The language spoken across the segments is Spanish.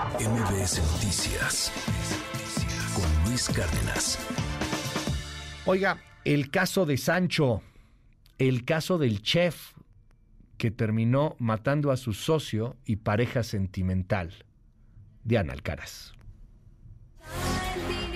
MBS Noticias con Luis Cárdenas. Oiga, el caso de Sancho, el caso del chef que terminó matando a su socio y pareja sentimental, Diana Alcaraz.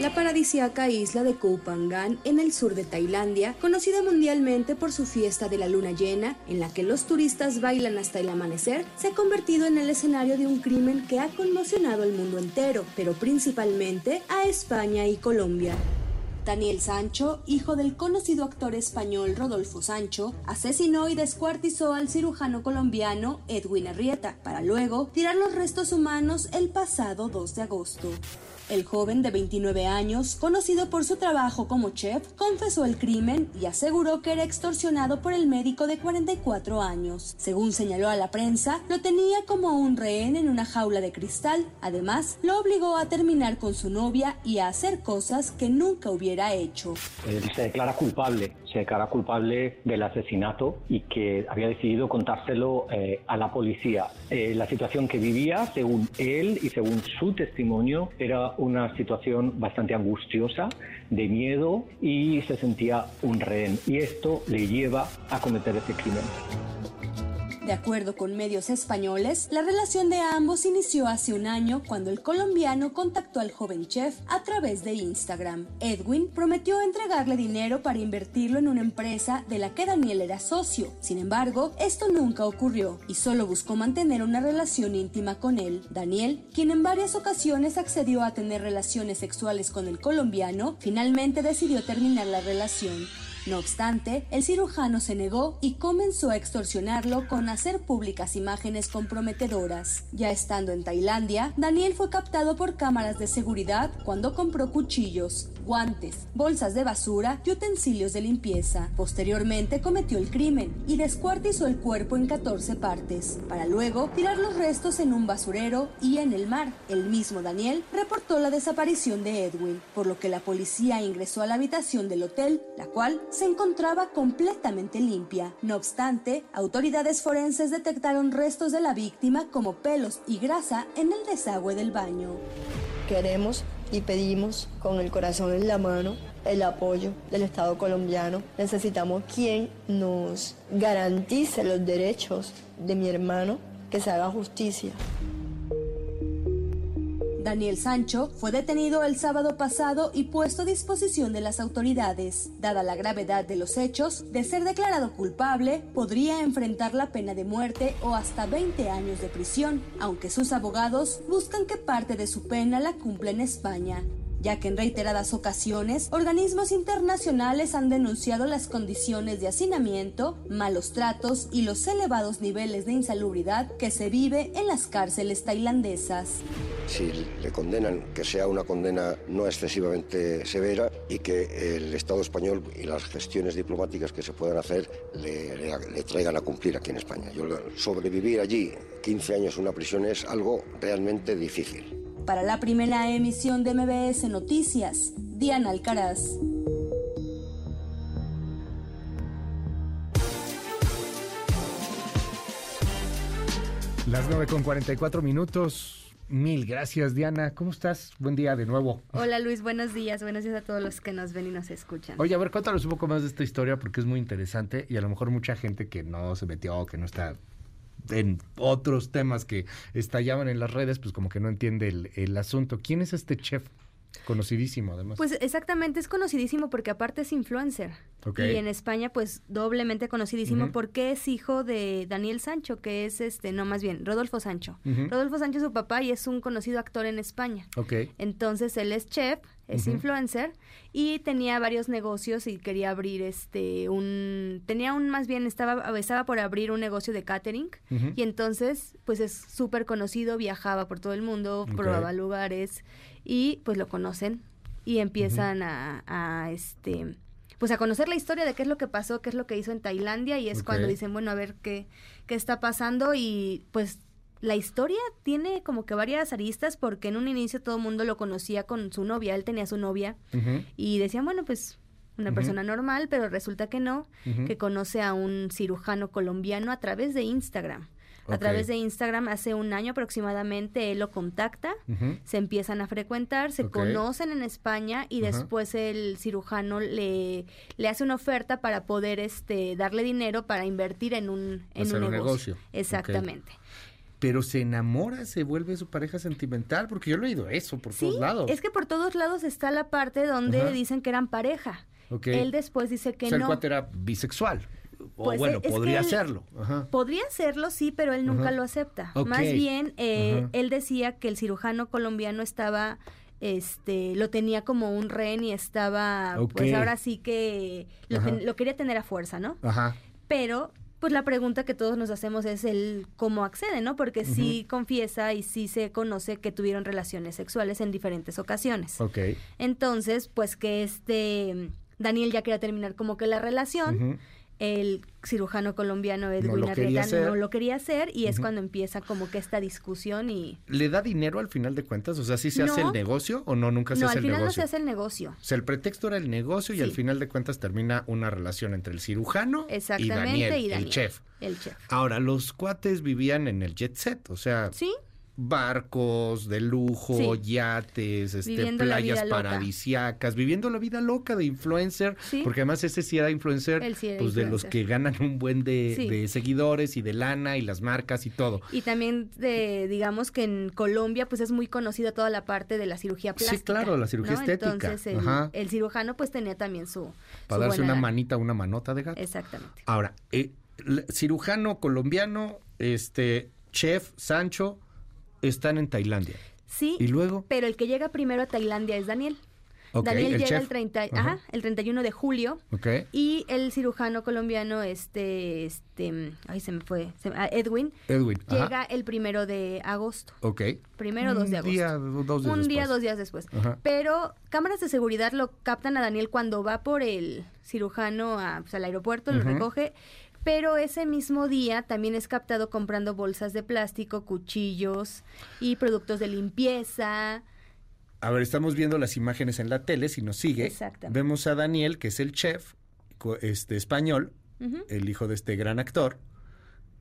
La paradisíaca isla de Koh Phangan, en el sur de Tailandia, conocida mundialmente por su fiesta de la luna llena, en la que los turistas bailan hasta el amanecer, se ha convertido en el escenario de un crimen que ha conmocionado al mundo entero, pero principalmente a España y Colombia. Daniel Sancho, hijo del conocido actor español Rodolfo Sancho, asesinó y descuartizó al cirujano colombiano Edwin Arrieta, para luego tirar los restos humanos el pasado 2 de agosto. El joven de 29 años, conocido por su trabajo como chef, confesó el crimen y aseguró que era extorsionado por el médico de 44 años. Según señaló a la prensa, lo tenía como un rehén en una jaula de cristal. Además, lo obligó a terminar con su novia y a hacer cosas que nunca hubiera se declara culpable, se declara culpable del asesinato y que había decidido contárselo eh, a la policía. Eh, la situación que vivía, según él y según su testimonio, era una situación bastante angustiosa, de miedo y se sentía un rehén. Y esto le lleva a cometer ese crimen. De acuerdo con medios españoles, la relación de ambos inició hace un año cuando el colombiano contactó al joven chef a través de Instagram. Edwin prometió entregarle dinero para invertirlo en una empresa de la que Daniel era socio. Sin embargo, esto nunca ocurrió y solo buscó mantener una relación íntima con él. Daniel, quien en varias ocasiones accedió a tener relaciones sexuales con el colombiano, finalmente decidió terminar la relación. No obstante, el cirujano se negó y comenzó a extorsionarlo con hacer públicas imágenes comprometedoras. Ya estando en Tailandia, Daniel fue captado por cámaras de seguridad cuando compró cuchillos, guantes, bolsas de basura y utensilios de limpieza. Posteriormente cometió el crimen y descuartizó el cuerpo en 14 partes, para luego tirar los restos en un basurero y en el mar. El mismo Daniel reportó la desaparición de Edwin, por lo que la policía ingresó a la habitación del hotel, la cual se encontraba completamente limpia. No obstante, autoridades forenses detectaron restos de la víctima como pelos y grasa en el desagüe del baño. Queremos y pedimos con el corazón en la mano el apoyo del Estado colombiano. Necesitamos quien nos garantice los derechos de mi hermano, que se haga justicia. Daniel Sancho fue detenido el sábado pasado y puesto a disposición de las autoridades. Dada la gravedad de los hechos, de ser declarado culpable, podría enfrentar la pena de muerte o hasta 20 años de prisión, aunque sus abogados buscan que parte de su pena la cumpla en España ya que en reiteradas ocasiones organismos internacionales han denunciado las condiciones de hacinamiento, malos tratos y los elevados niveles de insalubridad que se vive en las cárceles tailandesas. Si le condenan, que sea una condena no excesivamente severa y que el Estado español y las gestiones diplomáticas que se puedan hacer le, le, le traigan a cumplir aquí en España. Yo, sobrevivir allí 15 años en una prisión es algo realmente difícil. Para la primera emisión de MBS Noticias, Diana Alcaraz. Las 9 con 44 minutos. Mil gracias, Diana. ¿Cómo estás? Buen día de nuevo. Hola, Luis. Buenos días. Buenos días a todos los que nos ven y nos escuchan. Oye, a ver, cuéntanos un poco más de esta historia porque es muy interesante y a lo mejor mucha gente que no se metió, que no está en otros temas que estallaban en las redes, pues como que no entiende el, el asunto. ¿Quién es este chef? Conocidísimo, además. Pues exactamente, es conocidísimo porque aparte es influencer. Okay. Y en España, pues doblemente conocidísimo porque es hijo de Daniel Sancho, que es este, no más bien, Rodolfo Sancho. Rodolfo Sancho es su papá y es un conocido actor en España. Ok. Entonces él es chef, es influencer y tenía varios negocios y quería abrir este un tenía un más bien estaba estaba por abrir un negocio de catering y entonces pues es súper conocido, viajaba por todo el mundo, probaba lugares y pues lo conocen y empiezan a, a, este pues a conocer la historia de qué es lo que pasó, qué es lo que hizo en Tailandia y es cuando dicen, bueno, a ver qué qué está pasando y pues la historia tiene como que varias aristas porque en un inicio todo el mundo lo conocía con su novia, él tenía su novia y decían, bueno, pues una persona normal, pero resulta que no, que conoce a un cirujano colombiano a través de Instagram. A través de Instagram hace un año aproximadamente él lo contacta, se empiezan a frecuentar, se conocen en España y después el cirujano le, le hace una oferta para poder este darle dinero para invertir en un, en un negocio. Exactamente. Pero se enamora, se vuelve su pareja sentimental, porque yo he leído eso por Sí, todos lados. es que por todos lados está la parte donde Ajá. dicen que eran pareja. Él después dice que o sea, el no. cuate era bisexual. O Pues, bueno, podría serlo. Ajá. Podría serlo, sí, pero él nunca Ajá. lo acepta. Ok. Más bien, eh, él decía que el cirujano colombiano estaba, este, lo tenía como un rehén y estaba, pues ahora sí que lo, ten- lo quería tener a fuerza, ¿no? Ajá. Pero, pues la pregunta que todos nos hacemos es el cómo accede, ¿no? Porque sí confiesa y sí se conoce que tuvieron relaciones sexuales en diferentes ocasiones. Ok. Entonces, pues que este Daniel ya quería terminar como que la relación. El cirujano colombiano Edwin hacer. no lo quería hacer y es cuando empieza como que esta discusión y... ¿Le da dinero al final de cuentas? O sea, ¿sí se hace No. el negocio o no? Nunca se No, hace al el final no negocio. se hace el negocio. O sea, el pretexto era el negocio y Sí. al final de cuentas termina una relación entre el cirujano y Exactamente, Daniel, y Daniel, el chef. El chef. Ahora, los cuates vivían en el jet set, o sea, Sí, barcos de lujo, Sí. yates, este, Viviendo playas paradisiacas, viviendo la vida loca de influencer, Sí. porque además ese sí era influencer, sí era pues de los que ganan un buen de, Sí. de seguidores y de lana y las marcas y todo. y también de, digamos que en Colombia pues es muy conocida toda la parte de la cirugía Sí, plástica. claro, la cirugía ¿no? estética. Entonces el, Ajá. el cirujano pues tenía también su... Para su darse buena una manita, una manota de gato. Exactamente. Ahora, eh, cirujano colombiano, este, chef Sancho, están en Tailandia. Sí, Y luego, pero el que llega primero a Tailandia es Daniel. Daniel el llega el, 30, Ajá. ajá, el 31 de julio ok, Y el cirujano colombiano, este, este, ay, se me fue, se ah, Edwin, Edwin. ajá, llega el primero de agosto. Ok. Primero o dos de Un día, agosto. do- dos días Un día, después. dos días después. Pero cámaras de seguridad lo captan a Daniel cuando va por el cirujano a, pues, al aeropuerto, lo recoge. Pero ese mismo día también es captado comprando bolsas de plástico, cuchillos y productos de limpieza. A ver, estamos viendo las imágenes en la tele, si nos sigue. Exactamente. Vemos a Daniel, que es el chef este español, el hijo de este gran actor,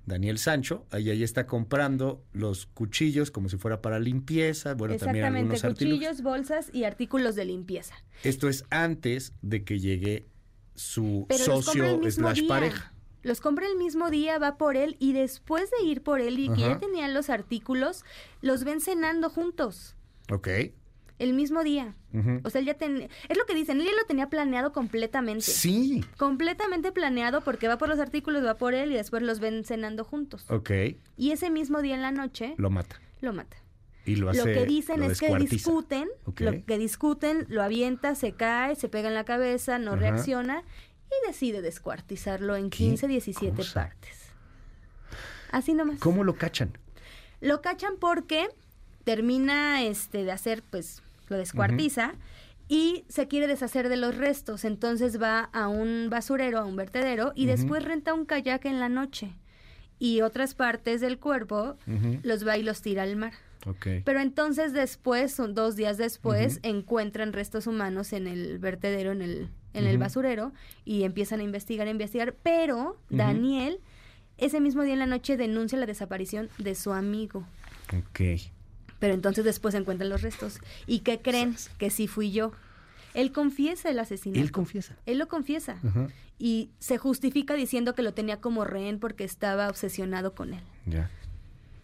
Daniel Sancho. Ahí, ahí está comprando los cuchillos como si fuera para limpieza. Bueno, también Exactamente, algunos artículos. cuchillos, bolsas y artículos de limpieza. Esto es antes de que llegue su Pero socio slash día. pareja. Los compra el mismo día, va por él y después de ir por él y que ya tenían los artículos, los ven cenando juntos Ok. el mismo día. O sea, él ya ten... es lo que dicen, él ya lo tenía planeado completamente. Sí. Completamente planeado porque va por los artículos, va por él y después los ven cenando juntos. Ok. Y ese mismo día en la noche Lo mata. lo mata. Y lo hace. Lo que dicen lo es que discuten, Ok. lo que discuten, lo avienta, se cae, se pega en la cabeza, no reacciona y decide descuartizarlo en ¿Qué 15, 17 cosa? partes. Así nomás. ¿Cómo lo cachan? Lo cachan porque termina este de hacer, pues, lo descuartiza y se quiere deshacer de los restos. Entonces va a un basurero, a un vertedero, y después renta un kayak en la noche. Y otras partes del cuerpo los va y los tira al mar. Ok. Pero entonces después, son dos días después, encuentran restos humanos en el vertedero, en el, en el basurero, y empiezan a investigar, a investigar. Pero Daniel, ese mismo día en la noche, denuncia la desaparición de su amigo. Ok. Pero entonces después encuentran los restos. ¿Y qué creen? Que sí fui yo. Él confiesa el asesinato. Él confiesa. Él lo confiesa. Ajá. Y se justifica diciendo que lo tenía como rehén porque estaba obsesionado con él. Ya.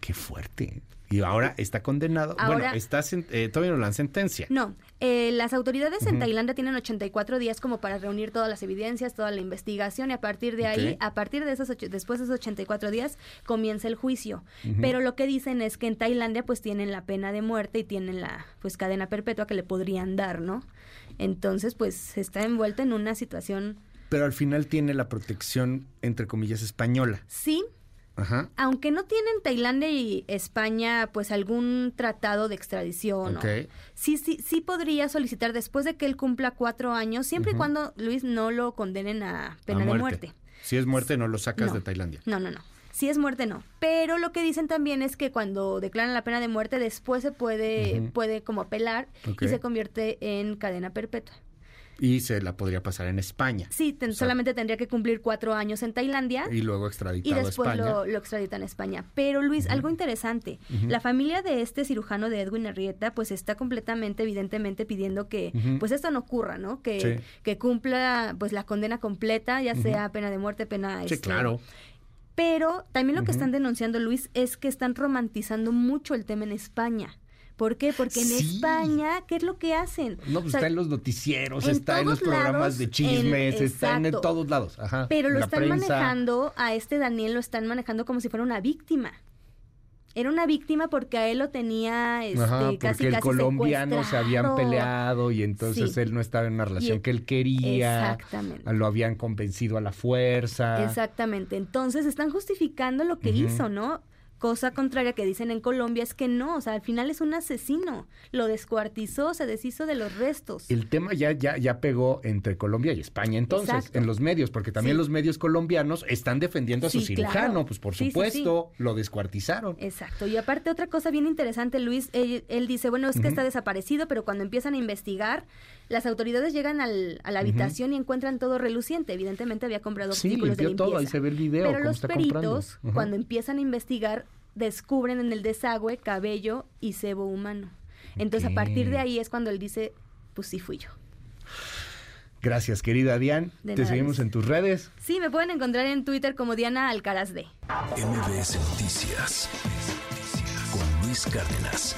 Qué fuerte. Y ahora está condenado. Ahora- bueno, está eh, todavía no la sentencia. No, eh, las autoridades en. Tailandia tienen 84 días como para reunir todas las evidencias, toda la investigación y a partir de ahí, a partir de esos ocho- después de esos 84 días comienza el juicio. Pero lo que dicen es que en Tailandia pues tienen la pena de muerte y tienen la pues cadena perpetua que le podrían dar, ¿no? Entonces pues está envuelto en una situación Pero al final tiene la protección, entre comillas, española. sí, Ajá. aunque no tienen Tailandia y España pues algún tratado de extradición, Ok. o- sí, sí, sí podría solicitar después de que él cumpla cuatro años, siempre y cuando Luis no lo condenen a pena A de muerte. Si es muerte, no lo sacas No. de Tailandia. No, no, no. Si es muerte, no. Pero lo que dicen también es que cuando declaran la pena de muerte, después se puede, puede como apelar y se convierte en cadena perpetua. Y se la podría pasar en España. Sí, ten- O sea, solamente tendría que cumplir cuatro años en Tailandia. Y luego y extraditado a después España. lo, lo extraditan a España. Pero Luis, algo interesante, la familia de este cirujano de Edwin Arrieta pues está completamente, evidentemente pidiendo que pues esto no ocurra, ¿no? Que, Sí. que cumpla pues la condena completa, ya sea pena de muerte, pena... Sí, este, claro. Pero también lo que están denunciando, Luis, es que están romantizando mucho el tema en España. ¿Por qué? Porque en Sí. España, ¿qué es lo que hacen? No, pues O sea, está en los noticieros, en está en los programas lados, de en- chismes, están en todos lados. Ajá. Pero lo están prensa. manejando, a este Daniel lo están manejando como si fuera una víctima. Era una víctima porque a él lo tenía este, Ajá, porque casi el casi colombiano se habían peleado y entonces Sí. él no estaba en una relación Y- que él quería. Exactamente. Lo habían convencido a la fuerza. Exactamente. Entonces están justificando lo que hizo, ¿no? Cosa contraria que dicen en Colombia es que no, o sea, al final es un asesino. Lo descuartizó, se deshizo de los restos. El tema ya, ya, ya pegó entre Colombia y España entonces, Exacto. en los medios, porque también Sí. los medios colombianos están defendiendo a su Sí, cirujano, claro. pues por Sí, supuesto, lo descuartizaron. Exacto. Y aparte otra cosa bien interesante, Luis, él, él dice, bueno, es que está desaparecido, pero cuando empiezan a investigar, las autoridades llegan al- a la habitación y encuentran todo reluciente. Evidentemente había comprado artículos de limpieza. todo, ahí se ve el video, Pero los peritos, cuando empiezan a investigar, descubren en el desagüe cabello y sebo humano. Entonces, a partir de ahí es cuando él dice, pues sí fui yo. Gracias, querida Diane. De Te nada, seguimos en tus redes. Sí, me pueden encontrar en Twitter como Diana Alcaraz D. MBS Noticias con Luis Cárdenas.